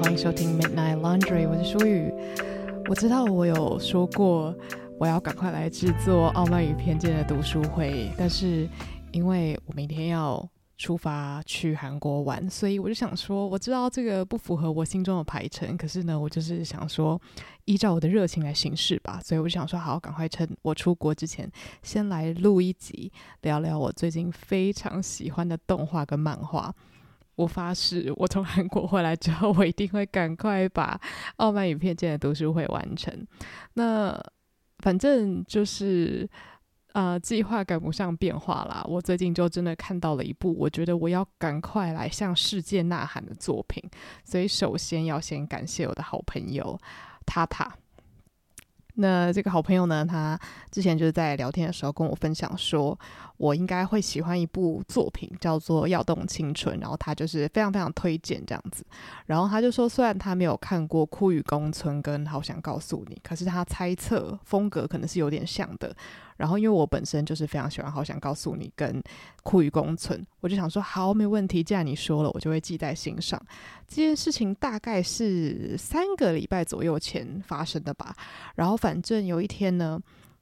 欢迎收听 Midnight Laundry，我是舒雨。我知道我有说过我要赶快来制作《傲慢与偏见》的读书会，但是因为我明天要出发去韩国玩，所以我就想说，我知道这个不符合我心中的排程，可是呢，我就是想说依照我的热情来行事吧。所以我就想说，好，赶快趁我出国之前，先来录一集，聊聊我最近非常喜欢的动画跟漫画。我发誓，我从韩国回来之后，我一定会赶快把《傲慢与偏见》的读书会完成。那反正就是，呃，计划赶不上变化啦。我最近就真的看到了一部，我觉得我要赶快来向世界呐喊的作品。所以，首先要先感谢我的好朋友塔塔。那这个好朋友呢，他之前就是在聊天的时候跟我分享说，我应该会喜欢一部作品，叫做《要动青春》，然后他就是非常非常推荐这样子。然后他就说，虽然他没有看过《枯与宫村》跟《好想告诉你》，可是他猜测风格可能是有点像的。然后，因为我本身就是非常喜欢，好想告诉你跟酷与共存，我就想说，好，没问题，既然你说了，我就会记在心上。这件事情大概是三个礼拜左右前发生的吧。然后，反正有一天呢。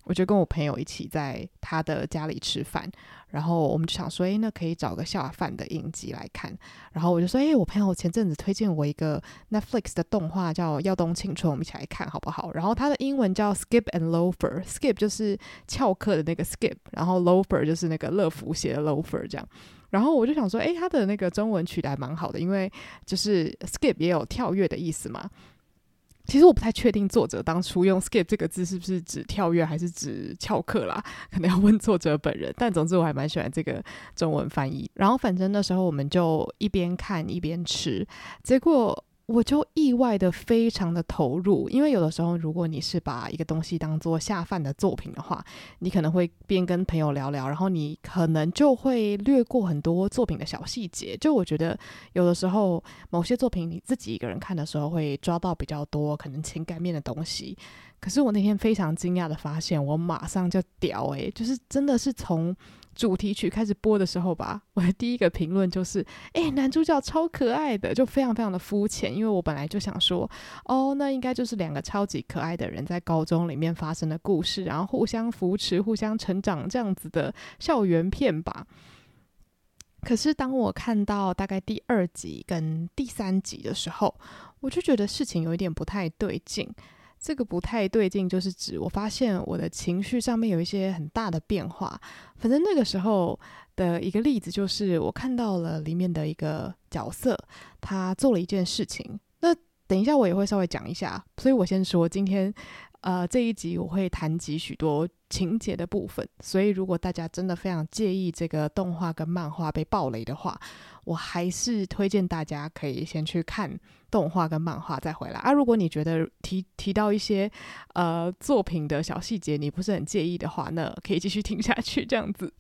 我就跟我朋友一起在他的家里吃饭，然后我们就想说，诶，那可以找个下饭的影集来看。然后我就说，诶，我朋友前阵子推荐我一个 Netflix 的动画叫《耀东青春》，我们一起来看好不好？然后它的英文叫 Skip and Loafer，Skip 就是翘课的那个 Skip，然后 Loafer 就是那个乐福鞋的 Loafer 这样。然后我就想说，诶，它的那个中文取得还蛮好的，因为就是 Skip 也有跳跃的意思嘛。其实我不太确定作者当初用 skip 这个字是不是指跳跃，还是指翘课啦？可能要问作者本人。但总之我还蛮喜欢这个中文翻译。然后反正那时候我们就一边看一边吃，结果。我就意外的非常的投入，因为有的时候，如果你是把一个东西当做下饭的作品的话，你可能会边跟朋友聊聊，然后你可能就会略过很多作品的小细节。就我觉得，有的时候某些作品你自己一个人看的时候，会抓到比较多可能情感面的东西。可是我那天非常惊讶的发现，我马上就屌诶，就是真的是从。主题曲开始播的时候吧，我的第一个评论就是：诶，男主角超可爱的，就非常非常的肤浅。因为我本来就想说，哦，那应该就是两个超级可爱的人在高中里面发生的故事，然后互相扶持、互相成长这样子的校园片吧。可是当我看到大概第二集跟第三集的时候，我就觉得事情有一点不太对劲。这个不太对劲，就是指我发现我的情绪上面有一些很大的变化。反正那个时候的一个例子，就是我看到了里面的一个角色，他做了一件事情。那等一下我也会稍微讲一下，所以我先说今天。呃，这一集我会谈及许多情节的部分，所以如果大家真的非常介意这个动画跟漫画被暴雷的话，我还是推荐大家可以先去看动画跟漫画再回来啊。如果你觉得提提到一些呃作品的小细节你不是很介意的话，那可以继续听下去这样子。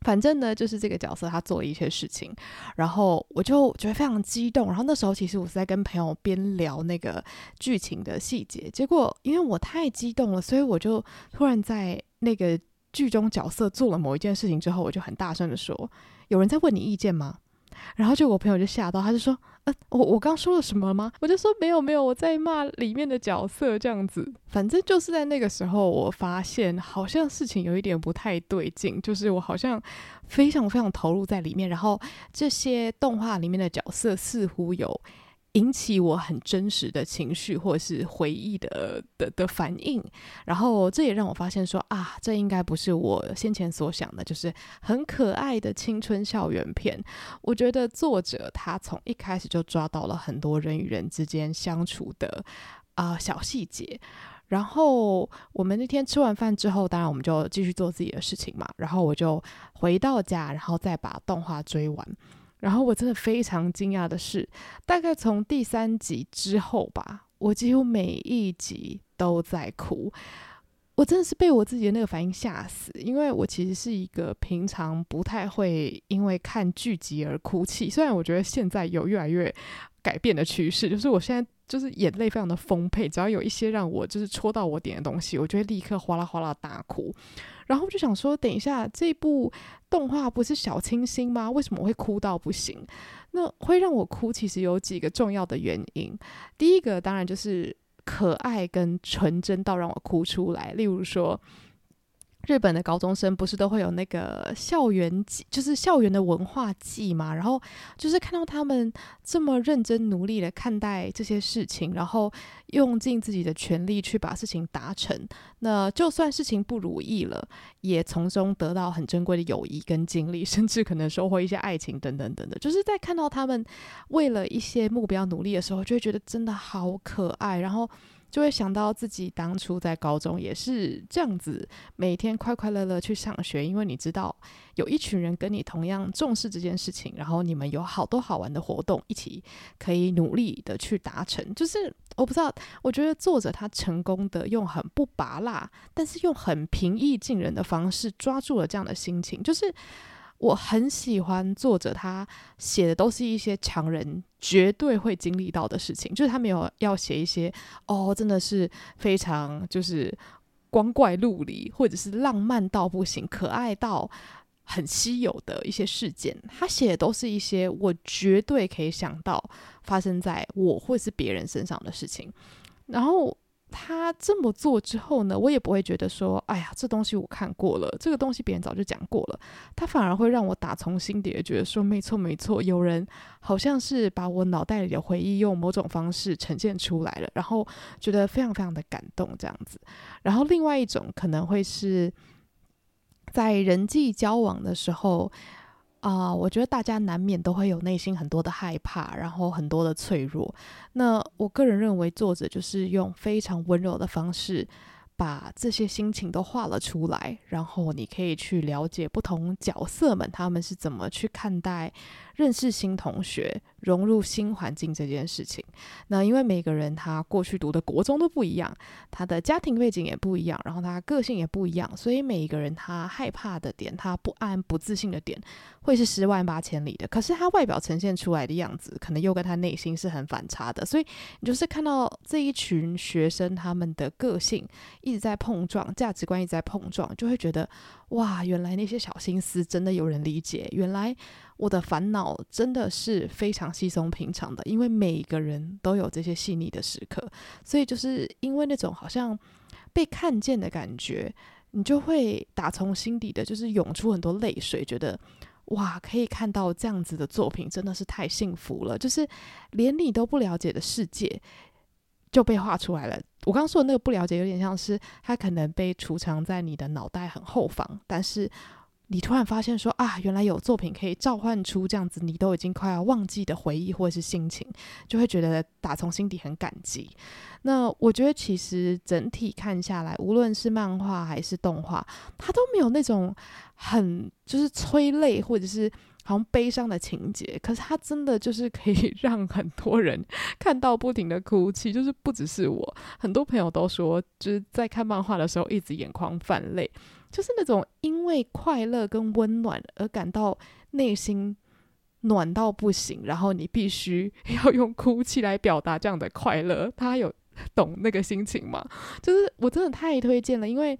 反正呢，就是这个角色他做了一些事情，然后我就觉得非常激动。然后那时候其实我是在跟朋友边聊那个剧情的细节，结果因为我太激动了，所以我就突然在那个剧中角色做了某一件事情之后，我就很大声的说：“有人在问你意见吗？”然后就我朋友就吓到，他就说：“呃，我我刚说了什么吗？”我就说：“没有没有，我在骂里面的角色这样子。”反正就是在那个时候，我发现好像事情有一点不太对劲，就是我好像非常非常投入在里面，然后这些动画里面的角色似乎有。引起我很真实的情绪或是回忆的的的反应，然后这也让我发现说啊，这应该不是我先前所想的，就是很可爱的青春校园片。我觉得作者他从一开始就抓到了很多人与人之间相处的啊、小细节。然后我们那天吃完饭之后，当然我们就继续做自己的事情嘛。然后我就回到家，然后再把动画追完。然后我真的非常惊讶的是，大概从第三集之后吧，我几乎每一集都在哭。我真的是被我自己的那个反应吓死，因为我其实是一个平常不太会因为看剧集而哭泣。虽然我觉得现在有越来越改变的趋势，就是我现在就是眼泪非常的丰沛，只要有一些让我就是戳到我点的东西，我就会立刻哗啦哗啦大哭。然后就想说，等一下这部动画不是小清新吗？为什么我会哭到不行？那会让我哭，其实有几个重要的原因。第一个当然就是可爱跟纯真到让我哭出来，例如说。日本的高中生不是都会有那个校园祭，就是校园的文化祭嘛？然后就是看到他们这么认真努力的看待这些事情，然后用尽自己的全力去把事情达成。那就算事情不如意了，也从中得到很珍贵的友谊跟经历，甚至可能收获一些爱情等等等等。就是在看到他们为了一些目标努力的时候，就会觉得真的好可爱。然后。就会想到自己当初在高中也是这样子，每天快快乐乐去上学，因为你知道有一群人跟你同样重视这件事情，然后你们有好多好玩的活动，一起可以努力的去达成。就是我不知道，我觉得作者他成功的用很不拔辣，但是用很平易近人的方式抓住了这样的心情，就是。我很喜欢作者，他写的都是一些常人绝对会经历到的事情，就是他没有要写一些哦，真的是非常就是光怪陆离，或者是浪漫到不行、可爱到很稀有的一些事件。他写的都是一些我绝对可以想到发生在我或是别人身上的事情，然后。他这么做之后呢，我也不会觉得说，哎呀，这东西我看过了，这个东西别人早就讲过了。他反而会让我打从心底觉得说，没错没错，有人好像是把我脑袋里的回忆用某种方式呈现出来了，然后觉得非常非常的感动这样子。然后另外一种可能会是在人际交往的时候。啊我觉得大家难免都会有内心很多的害怕，然后很多的脆弱。那我个人认为，作者就是用非常温柔的方式，把这些心情都画了出来，然后你可以去了解不同角色们他们是怎么去看待认识新同学、融入新环境这件事情。那因为每个人他过去读的国中都不一样，他的家庭背景也不一样，然后他个性也不一样，所以每一个人他害怕的点、他不安、不自信的点，会是十万八千里的。可是他外表呈现出来的样子，可能又跟他内心是很反差的。所以你就是看到这一群学生他们的个性一直在碰撞，价值观一直在碰撞，就会觉得哇，原来那些小心思真的有人理解，原来。我的烦恼真的是非常稀松平常的，因为每个人都有这些细腻的时刻，所以就是因为那种好像被看见的感觉，你就会打从心底的，就是涌出很多泪水，觉得哇，可以看到这样子的作品真的是太幸福了，就是连你都不了解的世界就被画出来了。我刚刚说的那个不了解，有点像是它可能被储藏在你的脑袋很后方，但是。你突然发现说啊，原来有作品可以召唤出这样子你都已经快要忘记的回忆或者是心情，就会觉得打从心底很感激。那我觉得其实整体看下来，无论是漫画还是动画，它都没有那种很就是催泪或者是好像悲伤的情节，可是它真的就是可以 让很多人看到不停的哭泣，就是不只是我，很多朋友都说就是在看漫画的时候一直眼眶泛泪。就是那种因为快乐跟温暖而感到内心暖到不行，然后你必须 要用哭泣来表达这样的快乐。他有 懂那个心情吗？就是我真的太推荐了，因为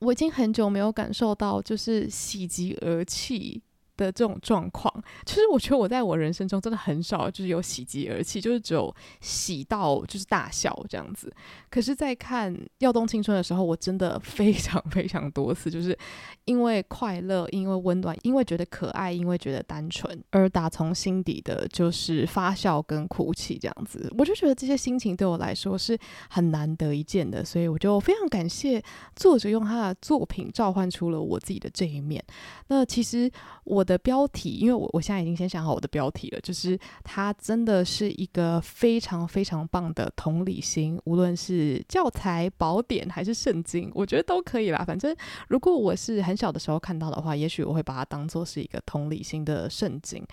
我已经很久没有感受到就是喜极而泣的这种状况，其实我觉得我在我人生中真的很少就是有喜极而泣，就是只有喜到就是大笑这样子。可是，在看《耀东青春》的时候，我真的非常非常多次，就是因为快乐，因为温暖，因为觉得可爱，因为觉得单纯，而打从心底的就是发笑跟哭泣这样子。我就觉得这些心情对我来说是很难得一见的，所以我就非常感谢作者用他的作品召唤出了我自己的这一面。那其实我我。的标题，因为我我现在已经先想好我的标题了，就是它真的是一个非常非常棒的同理心，无论是教材、宝典还是圣经，我觉得都可以啦。反正如果我是很小的时候看到的话，也许我会把它当做是一个同理心的圣经。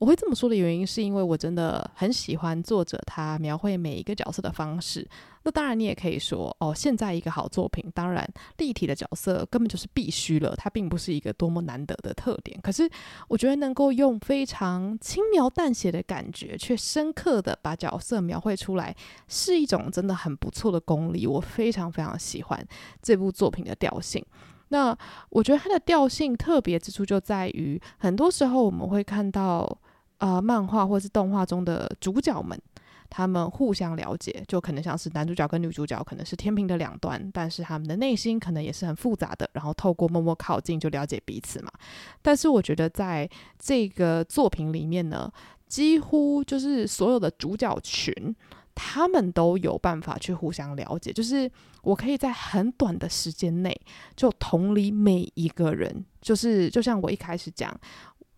我会这么说的原因，是因为我真的很喜欢作者他描绘每一个角色的方式。那当然，你也可以说哦，现在一个好作品，当然立体的角色根本就是必须了，它并不是一个多么难得的特点。可是，我觉得能够用非常轻描淡写的感觉，却深刻的把角色描绘出来，是一种真的很不错的功力。我非常非常喜欢这部作品的调性。那我觉得它的调性特别之处就在于，很多时候我们会看到、呃，漫画或是动画中的主角们。他们互相了解，就可能像是男主角跟女主角可能是天平的两端，但是他们的内心可能也是很复杂的。然后透过默默靠近，就了解彼此嘛。但是我觉得在这个作品里面呢，几乎就是所有的主角群，他们都有办法去互相了解。就是我可以在很短的时间内就同理每一个人，就是就像我一开始讲。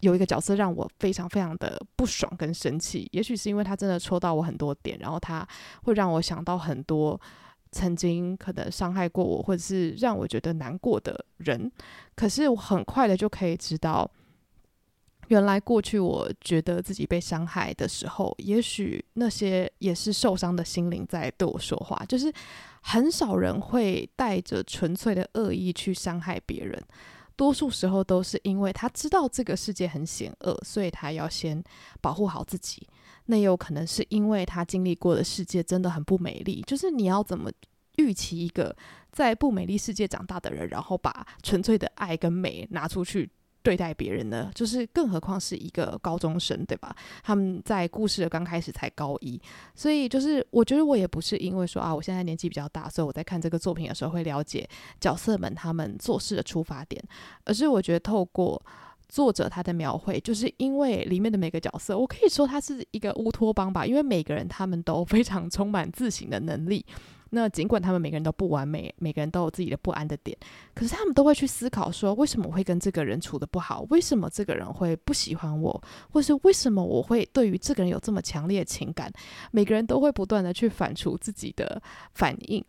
有一个角色让我非常非常的不爽跟生气，也许是因为他真的戳到我很多点，然后他会让我想到很多曾经可能伤害过我或者是让我觉得难过的人。可是我很快的就可以知道，原来过去我觉得自己被伤害的时候，也许那些也是受伤的心灵在对我说话。就是很少人会带着纯粹的恶意去伤害别人。多数时候都是因为他知道这个世界很险恶，所以他要先保护好自己。那也有可能是因为他经历过的世界真的很不美丽。就是你要怎么预期一个在不美丽世界长大的人，然后把纯粹的爱跟美拿出去对待别人呢，就是更何况是一个高中生，对吧？他们在故事的刚开始才高一，所以就是我觉得我也不是因为说啊，我现在年纪比较大，所以我在看这个作品的时候会了解角色们他们做事的出发点，而是我觉得透过作者他的描绘，就是因为里面的每个角色，我可以说他是一个乌托邦吧，因为每个人他们都非常充满自省的能力。那尽管他们每个人都不完美，每个人都有自己的不安的点，可是他们都会去思考说，为什么我会跟这个人处的不好？为什么这个人会不喜欢我？或是为什么我会对于这个人有这么强烈的情感？每个人都会不断的去反刍自己的反应。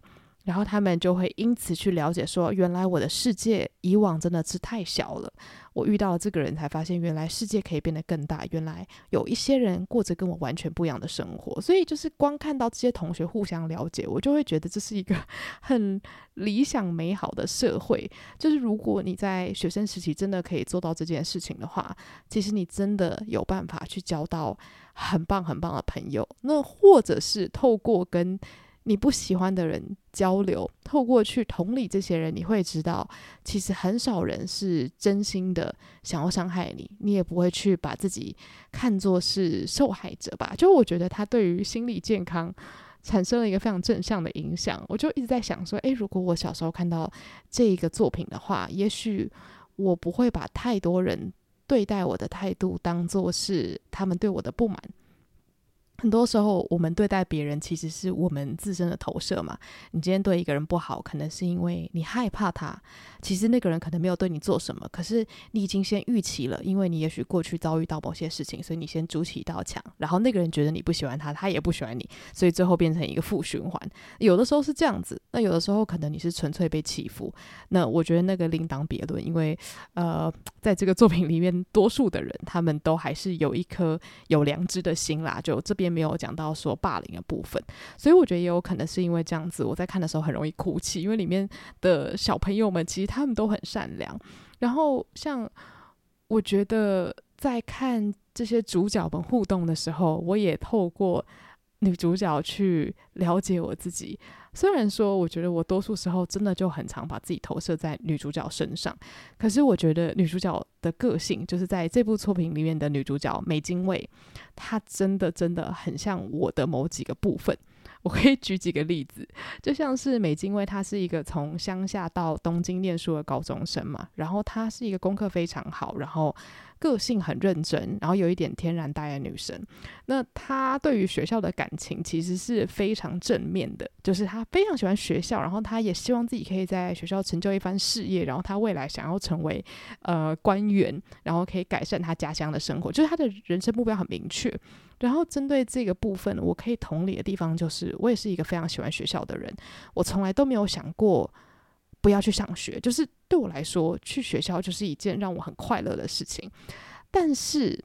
然后他们就会因此去了解说，原来我的世界以往真的是太小了。我遇到了这个人，才发现原来世界可以变得更大。原来有一些人过着跟我完全不一样的生活。所以就是光看到这些同学互相了解，我就会觉得这是一个 很理想美好的社会。就是如果你在学生时期真的可以做到这件事情的话，其实你真的有办法去交到很棒很棒的朋友。那或者是透过跟你不喜欢的人交流，透过去同理这些人，你会知道，其实很少人是真心的想要伤害你，你也不会去把自己看作是受害者吧？就我觉得他对于心理健康产生了一个非常正向的影响。我就一直在想说，诶，如果我小时候看到这一个作品的话，也许我不会把太多人对待我的态度当作是他们对我的不满。很多时候，我们对待别人，其实是我们自身的投射嘛。你今天对一个人不好，可能是因为你害怕他。其实那个人可能没有对你做什么，可是你已经先预期了，因为你也许过去遭遇到某些事情，所以你先筑起一道墙。然后那个人觉得你不喜欢他，他也不喜欢你，所以最后变成一个负循环。有的时候是这样子，那有的时候可能你是纯粹被欺负。那我觉得那个另当别论，因为呃，在这个作品里面，多数的人他们都还是有一颗有良知的心啦。就这边。没有讲到说霸凌的部分，所以我觉得也有可能是因为这样子，我在看的时候很容易哭泣，因为里面的小朋友们其实他们都很善良。然后像我觉得在看这些主角们互动的时候，我也透过女主角去了解我自己。虽然说，我觉得我多数时候真的就很常把自己投射在女主角身上，可是我觉得女主角的个性，就是在这部作品里面的女主角美津卫，她真的真的很像我的某几个部分。我可以举几个例子，就像是美津卫，她是一个从乡下到东京念书的高中生嘛，然后她是一个功课非常好，然后个性很认真，然后有一点天然呆的女生。那她对于学校的感情其实是非常正面的，就是她非常喜欢学校，然后她也希望自己可以在学校成就一番事业，然后她未来想要成为呃官员，然后可以改善她家乡的生活，就是她的人生目标很明确。然后针对这个部分，我可以同理的地方就是，我也是一个非常喜欢学校的人。我从来都没有想过不要去上学，就是对我来说，去学校就是一件让我很快乐的事情。但是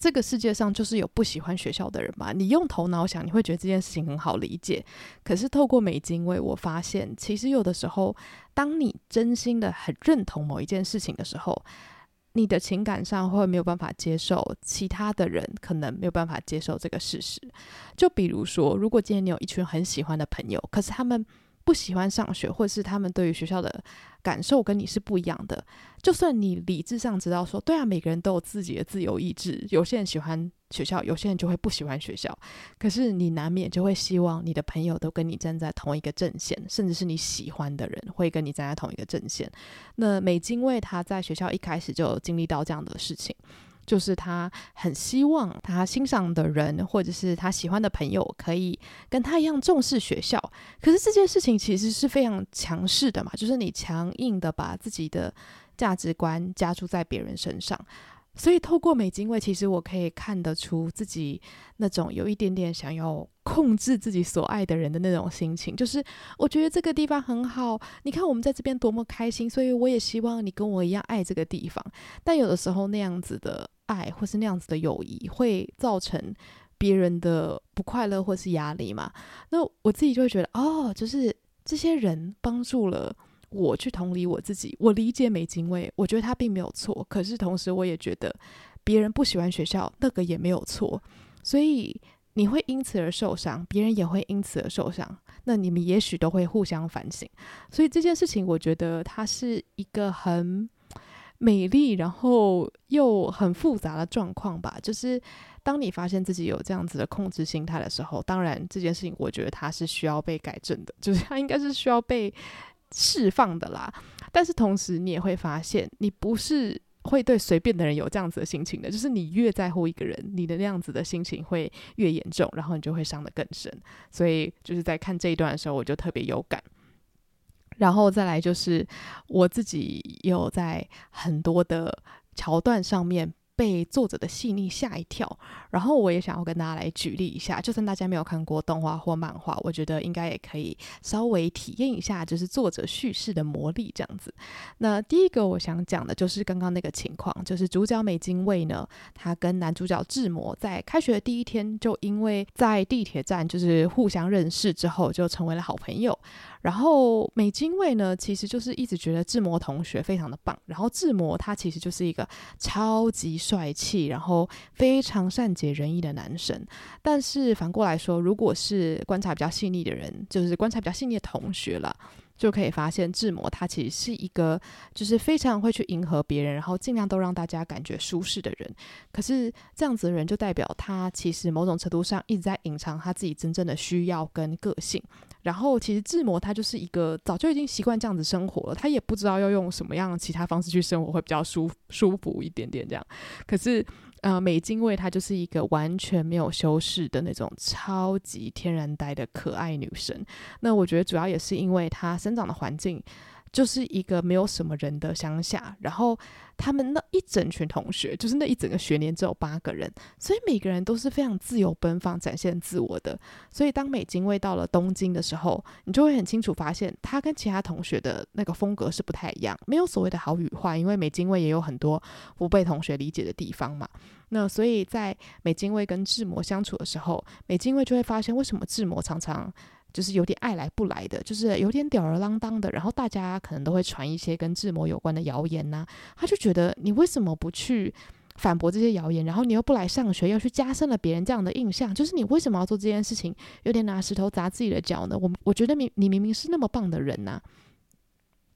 这个世界上就是有不喜欢学校的人吧？你用头脑想，你会觉得这件事情很好理解。可是透过美津蔚，我发现其实有的时候，当你真心的很认同某一件事情的时候，你的情感上会没有办法接受，其他的人可能没有办法接受这个事实。就比如说，如果今天你有一群很喜欢的朋友，可是他们不喜欢上学，或是他们对于学校的感受跟你是不一样的。就算你理智上知道说，对啊，每个人都有自己的自由意志，有些人喜欢学校，有些人就会不喜欢学校。可是你难免就会希望你的朋友都跟你站在同一个阵线，甚至是你喜欢的人会跟你站在同一个阵线。那美津蔚他在学校一开始就经历到这样的事情。就是他很希望他欣赏的人，或者是他喜欢的朋友，可以跟他一样重视学校。可是这件事情其实是非常强势的嘛，就是你强硬的把自己的价值观加注在别人身上。所以透过美津蔚，其实我可以看得出自己那种有一点点想要控制自己所爱的人的那种心情。就是我觉得这个地方很好，你看我们在这边多么开心，所以我也希望你跟我一样爱这个地方。但有的时候那样子的。爱或是那样子的友谊会造成别人的不快乐或是压力嘛？那我自己就会觉得，哦，就是这些人帮助了我去同理我自己，我理解美津蔚，我觉得他并没有错。可是同时，我也觉得别人不喜欢学校，那个也没有错。所以你会因此而受伤，别人也会因此而受伤。那你们也许都会互相反省。所以这件事情，我觉得它是一个很。美丽，然后又很复杂的状况吧。就是当你发现自己有这样子的控制心态的时候，当然这件事情我觉得它是需要被改正的，就是它应该是需要被释放的啦。但是同时，你也会发现，你不是会对随便的人有这样子的心情的。就是你越在乎一个人，你的那样子的心情会越严重，然后你就会伤得更深。所以就是在看这一段的时候，我就特别有感。然后再来就是我自己有在很多的桥段上面。被作者的细腻吓一跳，然后我也想要跟大家来举例一下，就算大家没有看过动画或漫画，我觉得应该也可以稍微体验一下，就是作者叙事的魔力这样子。那第一个我想讲的就是刚刚那个情况，就是主角美津卫呢，他跟男主角志摩在开学的第一天就因为在地铁站就是互相认识之后就成为了好朋友。然后美津卫呢，其实就是一直觉得志摩同学非常的棒，然后志摩他其实就是一个超级。帅气，然后非常善解人意的男生。但是反过来说，如果是观察比较细腻的人，就是观察比较细腻的同学了，就可以发现志摩他其实是一个，就是非常会去迎合别人，然后尽量都让大家感觉舒适的人。可是这样子的人，就代表他其实某种程度上一直在隐藏他自己真正的需要跟个性。然后其实志摩他就是一个早就已经习惯这样子生活了，他也不知道要用什么样其他方式去生活会比较舒舒服一点点这样。可是呃，美津味她就是一个完全没有修饰的那种超级天然呆的可爱女生。那我觉得主要也是因为她生长的环境。就是一个没有什么人的乡下，然后他们那一整群同学，就是那一整个学年只有八个人，所以每个人都是非常自由奔放、展现自我的。所以当美津卫到了东京的时候，你就会很清楚发现，他跟其他同学的那个风格是不太一样。没有所谓的好与坏，因为美津卫也有很多不被同学理解的地方嘛。那所以在美津卫跟志摩相处的时候，美津卫就会发现，为什么志摩常常。就是有点爱来不来的，就是有点吊儿郎当的，然后大家可能都会传一些跟志摩有关的谣言呐、他就觉得你为什么不去反驳这些谣言，然后你又不来上学，又去加深了别人这样的印象，就是你为什么要做这件事情？有点拿石头砸自己的脚呢？我我觉得明你明明是那么棒的人呐、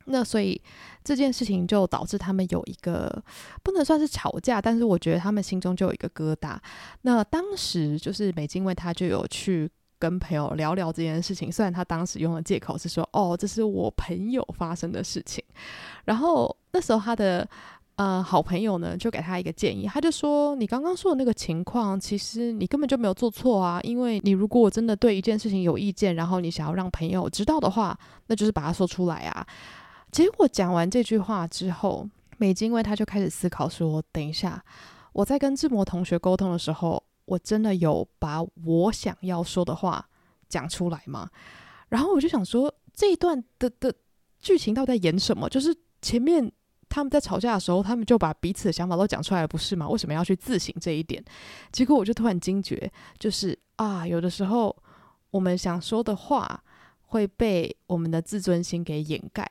那所以这件事情就导致他们有一个不能算是吵架，但是我觉得他们心中就有一个疙瘩。那当时就是美津蔚他就有去。跟朋友聊聊这件事情，虽然他当时用的借口是说：“哦，这是我朋友发生的事情。”然后那时候他的呃好朋友呢，就给他一个建议，他就说：“你刚刚说的那个情况，其实你根本就没有做错啊，因为你如果真的对一件事情有意见，然后你想要让朋友知道的话，那就是把它说出来啊。”结果讲完这句话之后，美金因为他就开始思考说：“等一下，我在跟志摩同学沟通的时候。”我真的有把我想要说的话讲出来吗？然后我就想说，这一段的的剧情到底在演什么？就是前面他们在吵架的时候，他们就把彼此的想法都讲出来，不是吗？为什么要去自省这一点？结果我就突然惊觉，就是啊，有的时候我们想说的话会被我们的自尊心给掩盖。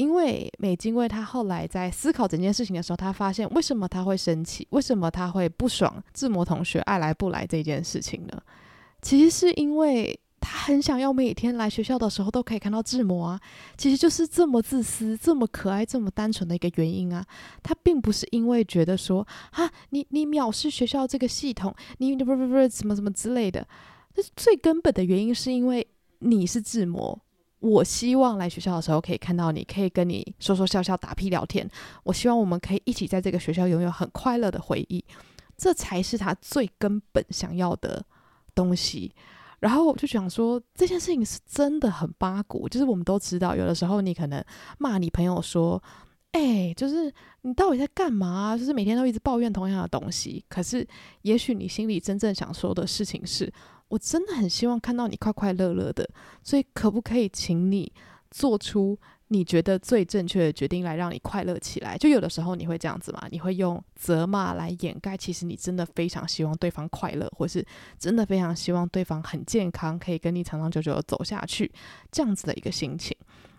因为美津卫他后来在思考整件事情的时候，他发现为什么他会生气，为什么他会不爽志摩同学爱来不来这件事情呢？其实是因为他很想要每天来学校的时候都可以看到志摩啊，其实就是这么自私、这么可爱、这么单纯的一个原因啊。他并不是因为觉得说啊，你你藐视学校这个系统，你不不不什么什么之类的。但是最根本的原因是因为你是志摩。我希望来学校的时候可以看到你，可以跟你说说笑笑、打屁聊天。我希望我们可以一起在这个学校拥有很快乐的回忆，这才是他最根本想要的东西。然后我就想说，这件事情是真的很八股，就是我们都知道，有的时候你可能骂你朋友说：“哎，就是你到底在干嘛？就是每天都一直抱怨同样的东西。”可是，也许你心里真正想说的事情是。我真的很希望看到你快快乐乐的，所以可不可以请你做出你觉得最正确的决定来让你快乐起来？就有的时候你会这样子嘛，你会用责骂来掩盖，其实你真的非常希望对方快乐，或是真的非常希望对方很健康，可以跟你长长久久的走下去，这样子的一个心情。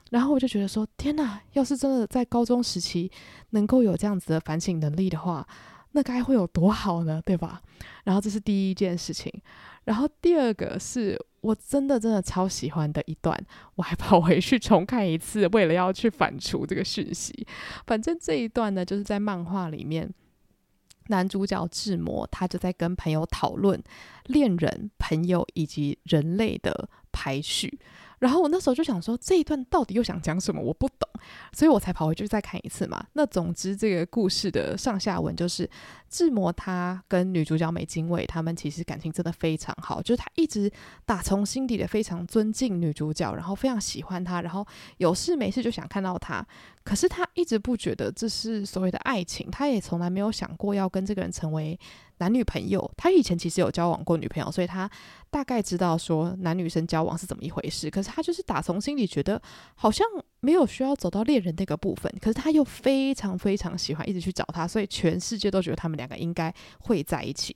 然后我就觉得说，天哪，要是真的在高中时期能够有这样子的反省能力的话，那该会有多好呢？对吧？然后这是第一件事情。然后第二个是我真的真的超喜欢的一段，我还跑回去重看一次，为了要去反刍这个讯息。反正这一段呢，就是在漫画里面，男主角志摩他就在跟朋友讨论恋人、朋友以及人类的排序。然后我那时候就想说，这一段到底又想讲什么？我不懂，所以我才跑回去再看一次嘛。那总之，这个故事的上下文就是，志摩他跟女主角美津卫他们其实感情真的非常好，就是他一直打从心底的非常尊敬女主角，然后非常喜欢她，然后有事没事就想看到她。可是他一直不觉得这是所谓的爱情，他也从来没有想过要跟这个人成为男女朋友。他以前其实有交往过女朋友，所以他大概知道说男女生交往是怎么一回事。可是他就是打从心里觉得好像没有需要走到恋人那个部分。可是他又非常非常喜欢，一直去找他，所以全世界都觉得他们两个应该会在一起。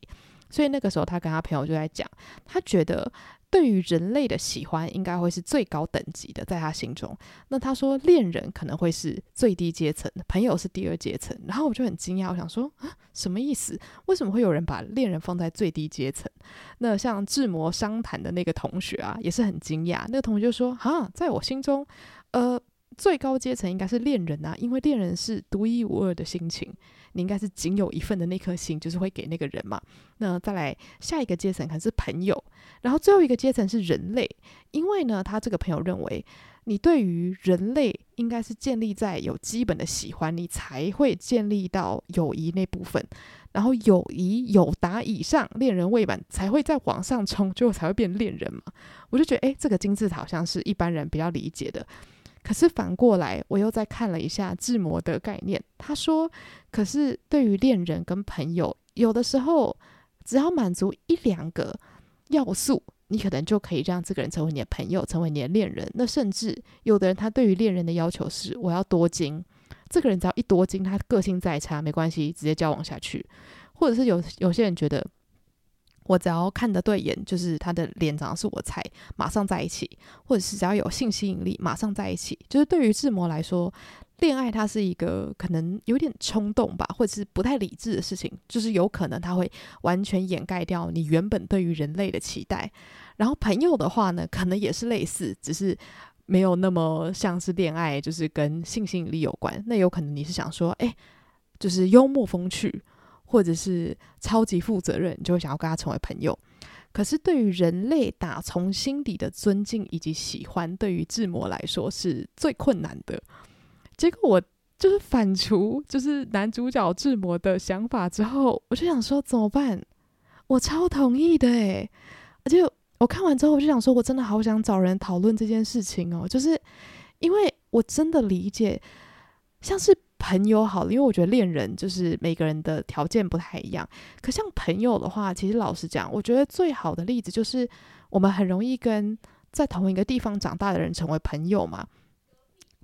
所以那个时候他跟他朋友就在讲，他觉得。对于人类的喜欢，应该会是最高等级的，在他心中。那他说，恋人可能会是最低阶层，朋友是第二阶层。然后我就很惊讶，我想说啊，什么意思？为什么会有人把恋人放在最低阶层？那像志摩商谈的那个同学啊，也是很惊讶。那个同学就说：啊，在我心中，呃，最高阶层应该是恋人啊，因为恋人是独一无二的心情。你应该是仅有一份的那颗心，就是会给那个人嘛。那再来下一个阶层可能是朋友，然后最后一个阶层是人类。因为呢，他这个朋友认为，你对于人类应该是建立在有基本的喜欢，你才会建立到友谊那部分。然后友谊友达以上，恋人未满才会再往上冲，最后才会变恋人嘛。我就觉得，诶，这个金字塔好像是一般人比较理解的。可是反过来，我又再看了一下志摩的概念。他说：“可是对于恋人跟朋友，有的时候只要满足一两个要素，你可能就可以让这个人成为你的朋友，成为你的恋人。那甚至有的人，他对于恋人的要求是：我要多金。这个人只要一多金，他个性再差没关系，直接交往下去。或者是有有些人觉得。”我只要看得对眼，就是他的脸长得是我菜，马上在一起；或者是只要有性吸引力，马上在一起。就是对于志摩来说，恋爱它是一个可能有点冲动吧，或者是不太理智的事情，就是有可能他会完全掩盖掉你原本对于人类的期待。然后朋友的话呢，可能也是类似，只是没有那么像是恋爱，就是跟性吸引力有关。那有可能你是想说，哎，就是幽默风趣。或者是超级负责任，你就会想要跟他成为朋友。可是对于人类打从心底的尊敬以及喜欢，对于志摩来说是最困难的。结果我就是反刍，就是男主角志摩的想法之后，我就想说怎么办？我超同意的诶，而且我看完之后，我就想说，我真的好想找人讨论这件事情哦，就是因为我真的理解，像是。朋友好了，因为我觉得恋人就是每个人的条件不太一样。可像朋友的话，其实老实讲，我觉得最好的例子就是我们很容易跟在同一个地方长大的人成为朋友嘛。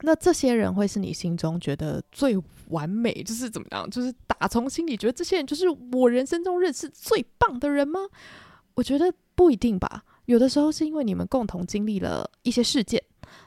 那这些人会是你心中觉得最完美，就是怎么样，就是打从心里觉得这些人就是我人生中认识最棒的人吗？我觉得不一定吧。有的时候是因为你们共同经历了一些事件，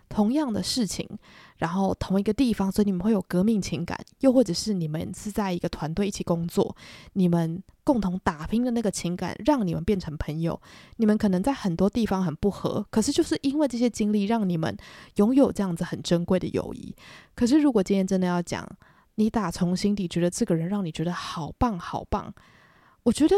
同样的事情。然后同一个地方，所以你们会有革命情感，又或者是你们是在一个团队一起工作，你们共同打拼的那个情感，让你们变成朋友。你们可能在很多地方很不合，可是就是因为这些经历，让你们拥有这样子很珍贵的友谊。可是如果今天真的要讲，你打从心底觉得这个人让你觉得好棒好棒，我觉得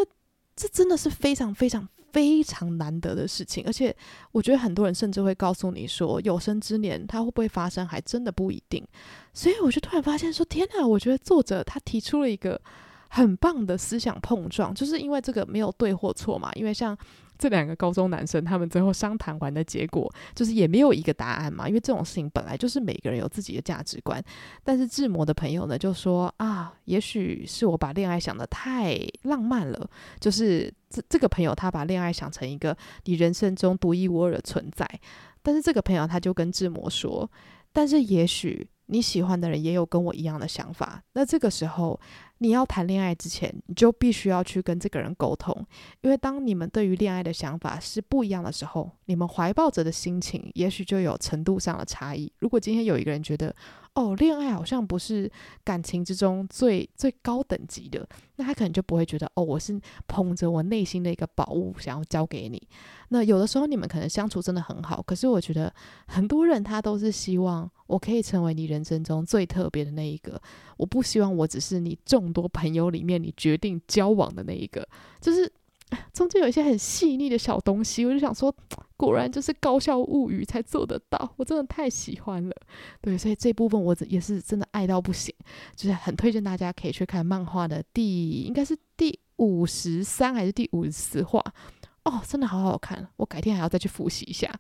这真的是非常非常。非常难得的事情，而且我觉得很多人甚至会告诉你说，有生之年它会不会发生，还真的不一定。所以我就突然发现说，天哪！我觉得作者他提出了一个很棒的思想碰撞，就是因为这个没有对或错嘛，因为像。这两个高中男生，他们最后商谈完的结果，就是也没有一个答案嘛。因为这种事情本来就是每个人有自己的价值观。但是志摩的朋友呢，就说啊，也许是我把恋爱想得太浪漫了。就是这这个朋友，他把恋爱想成一个你人生中独一无二的存在。但是这个朋友他就跟志摩说，但是也许你喜欢的人也有跟我一样的想法。那这个时候。你要谈恋爱之前，你就必须要去跟这个人沟通，因为当你们对于恋爱的想法是不一样的时候，你们怀抱着的心情也许就有程度上的差异。如果今天有一个人觉得，哦，恋爱好像不是感情之中最最高等级的，那他可能就不会觉得，哦，我是捧着我内心的一个宝物想要交给你。那有的时候你们可能相处真的很好，可是我觉得很多人他都是希望我可以成为你人生中最特别的那一个，我不希望我只是你众多朋友里面你决定交往的那一个，就是。中间有一些很细腻的小东西，我就想说，果然就是高效物语才做得到，我真的太喜欢了。对，所以这部分我也是真的爱到不行，就是很推荐大家可以去看漫画的第，应该是第五十三还是第五十四话哦，真的好好看，我改天还要再去复习一下。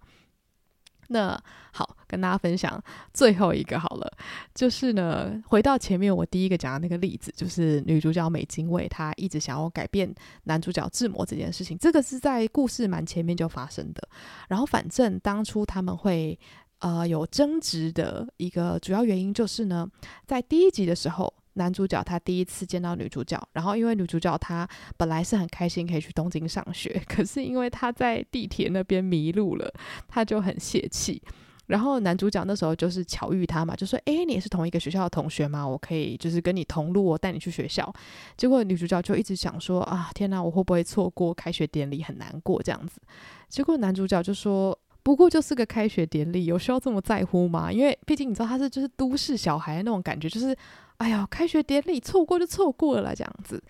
那好，跟大家分享最后一个好了，就是呢，回到前面我第一个讲的那个例子，就是女主角美津卫她一直想要改变男主角志摩这件事情，这个是在故事蛮前面就发生的。然后反正当初他们会呃有争执的一个主要原因就是呢，在第一集的时候。男主角他第一次见到女主角，然后因为女主角她本来是很开心可以去东京上学，可是因为她在地铁那边迷路了，她就很泄气。然后男主角那时候就是巧遇她嘛，就说：“诶，你也是同一个学校的同学吗？我可以就是跟你同路，我带你去学校。”结果女主角就一直想说：“啊，天哪，我会不会错过开学典礼，很难过这样子。”结果男主角就说：“不过就是个开学典礼，有需要这么在乎吗？因为毕竟你知道他是就是都市小孩那种感觉，就是。”哎呀，开学典礼错过就错过了，这样子。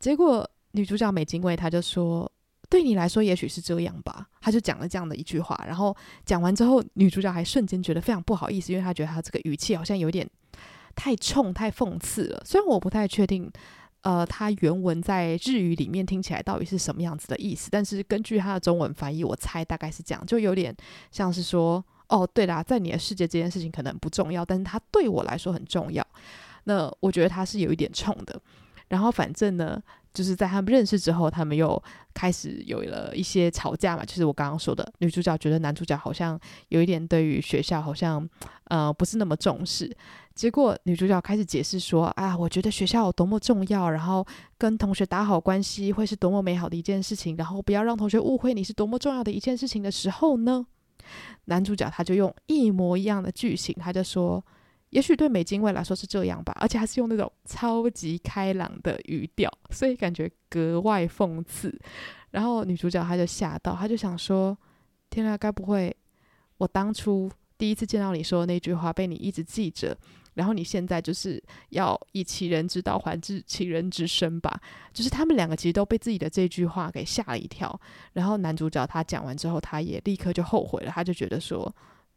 结果女主角美津卫她就说：“对你来说也许是这样吧。”她就讲了这样的一句话。然后讲完之后，女主角还瞬间觉得非常不好意思，因为她觉得她这个语气好像有点太冲、太讽刺了。虽然我不太确定，呃，它原文在日语里面听起来到底是什么样子的意思，但是根据它的中文翻译，我猜大概是这样，就有点像是说：“哦，对啦，在你的世界这件事情可能不重要，但是它对我来说很重要。”那我觉得它是有一点冲的，然后反正呢，就是在他们认识之后，他们又开始有了一些吵架嘛。就是我刚刚说的，女主角觉得男主角好像有一点对于学校好像呃不是那么重视，结果女主角开始解释说啊，我觉得学校有多么重要，然后跟同学打好关系会是多么美好的一件事情，然后不要让同学误会你是多么重要的一件事情的时候呢，男主角他就用一模一样的句型，他就说。也许对美津卫来说是这样吧，而且还是用那种超级开朗的语调，所以感觉格外讽刺。然后女主角她就吓到，她就想说：“天啊，该不会我当初第一次见到你说的那句话被你一直记着，然后你现在就是要以其人之道还治其人之身吧？”就是他们两个其实都被自己的这句话给吓了一跳。然后男主角他讲完之后，他也立刻就后悔了，他就觉得说。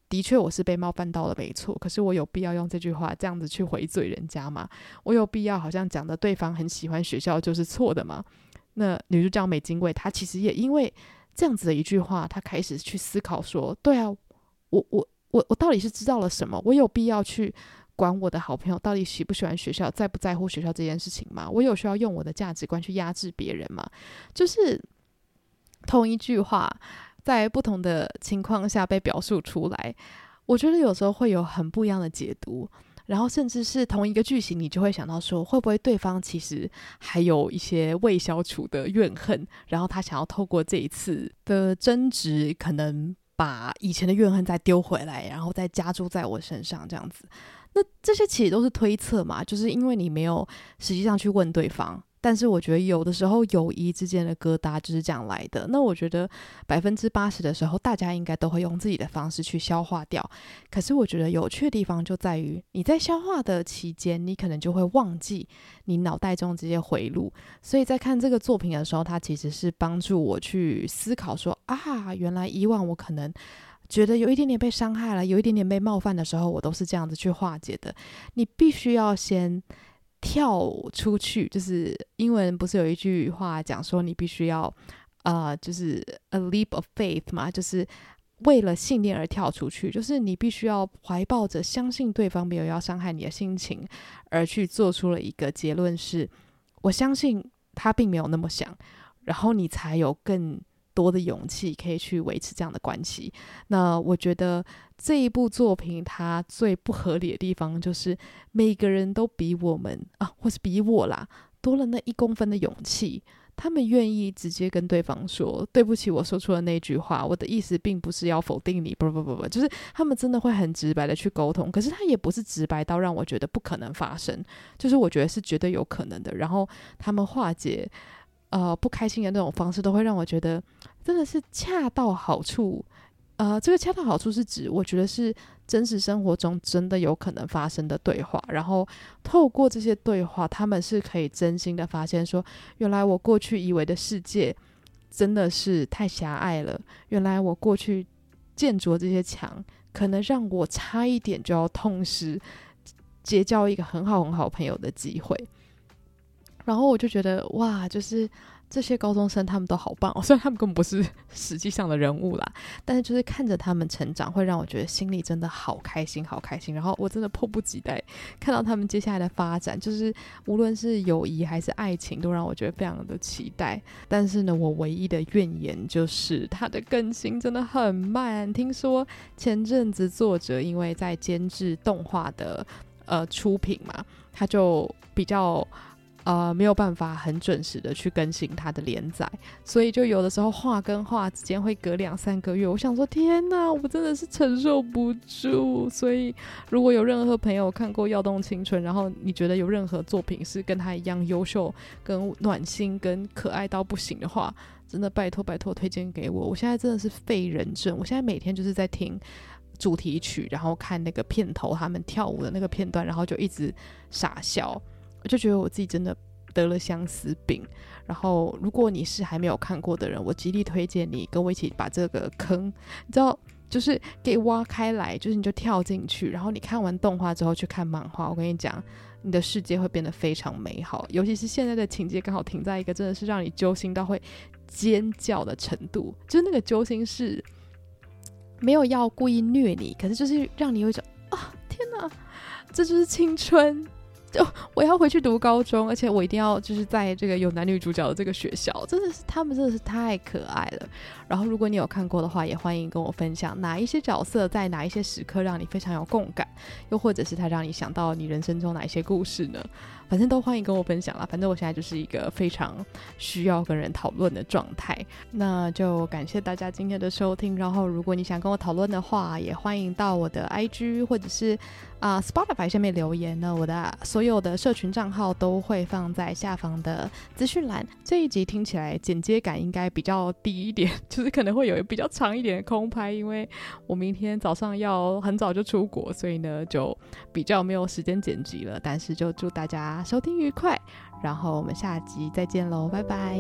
的确，我是被冒犯到了，没错。可是我有必要用这句话这样子去回嘴人家吗？我有必要好像讲的对方很喜欢学校就是错的吗？那女主角美金贵，她其实也因为这样子的一句话，她开始去思考说：对啊，我我我我到底是知道了什么？我有必要去管我的好朋友到底喜不喜欢学校，在不在乎学校这件事情吗？我有需要用我的价值观去压制别人吗？就是同一句话。在不同的情况下被表述出来，我觉得有时候会有很不一样的解读。然后甚至是同一个句型，你就会想到说，会不会对方其实还有一些未消除的怨恨，然后他想要透过这一次的争执，可能把以前的怨恨再丢回来，然后再加注在我身上，这样子。那这些其实都是推测嘛，就是因为你没有实际上去问对方。但是我觉得有的时候友谊之间的疙瘩就是这样来的。那我觉得百分之八十的时候，大家应该都会用自己的方式去消化掉。可是我觉得有趣的地方就在于，你在消化的期间，你可能就会忘记你脑袋中这些回路。所以在看这个作品的时候，它其实是帮助我去思考说啊，原来以往我可能觉得有一点点被伤害了，有一点点被冒犯的时候，我都是这样子去化解的。你必须要先。跳出去，就是英文不是有一句话讲说，你必须要，呃，就是 a leap of faith 嘛，就是为了信念而跳出去，就是你必须要怀抱着相信对方没有要伤害你的心情，而去做出了一个结论是，我相信他并没有那么想，然后你才有更多的勇气可以去维持这样的关系。那我觉得这一部作品它最不合理的地方，就是每个人都比我们啊，或是比我啦，多了那一公分的勇气。他们愿意直接跟对方说：“对不起，我说出了那句话，我的意思并不是要否定你。”不不不不，就是他们真的会很直白的去沟通。可是他也不是直白到让我觉得不可能发生，就是我觉得是绝对有可能的。然后他们化解。呃，不开心的那种方式，都会让我觉得真的是恰到好处。呃，这个恰到好处是指，我觉得是真实生活中真的有可能发生的对话。然后透过这些对话，他们是可以真心的发现说，原来我过去以为的世界真的是太狭隘了。原来我过去建筑这些墙，可能让我差一点就要痛失结交一个很好很好朋友的机会。然后我就觉得哇，就是这些高中生他们都好棒哦，虽然他们根本不是 实际上的人物啦，但是就是看着他们成长，会让我觉得心里真的好开心，好开心。然后我真的迫不及待看到他们接下来的发展，就是无论是友谊还是爱情，都让我觉得非常的期待。但是呢，我唯一的怨言就是它的更新真的很慢。听说前阵子作者因为在监制动画的呃出品嘛，他就比较。呃，没有办法很准时的去更新它的连载，所以就有的时候画跟画之间会隔两三个月。我想说，天哪，我真的是承受不住。所以，如果有任何朋友看过《耀动青春》，然后你觉得有任何作品是跟他一样优秀、跟暖心、跟可爱到不行的话，真的拜托拜托推荐给我。我现在真的是废人症，我现在每天就是在听主题曲，然后看那个片头他们跳舞的那个片段，然后就一直傻笑。我就觉得我自己真的得了相思病。然后，如果你是还没有看过的人，我极力推荐你跟我一起把这个坑，你知道，就是给挖开来，就是你就跳进去。然后你看完动画之后去看漫画，我跟你讲，你的世界会变得非常美好。尤其是现在的情节刚好停在一个真的是让你揪心到会尖叫的程度，就是那个揪心是没有要故意虐你，可是就是让你有一种啊，天哪，这就是青春。就 我要回去读高中，而且我一定要就是在这个有男女主角的这个学校，真的是他们真的是太可爱了。然后如果你有看过的话，也欢迎跟我分享哪一些角色在哪一些时刻让你非常有共感，又或者是他让你想到你人生中哪一些故事呢？反正都欢迎跟我分享啦。反正我现在就是一个非常需要跟人讨论的状态。那就感谢大家今天的收听。然后如果你想跟我讨论的话，也欢迎到我的 IG 或者是啊、Spotify 下面留言呢。我的所有的社群账号都会放在下方的资讯栏。这一集听起来剪接感应该比较低一点，就是可能会有比较长一点的空拍，因为我明天早上要很早就出国，所以呢就比较没有时间剪辑了。但是就祝大家收听愉快，然后我们下集再见喽，拜拜。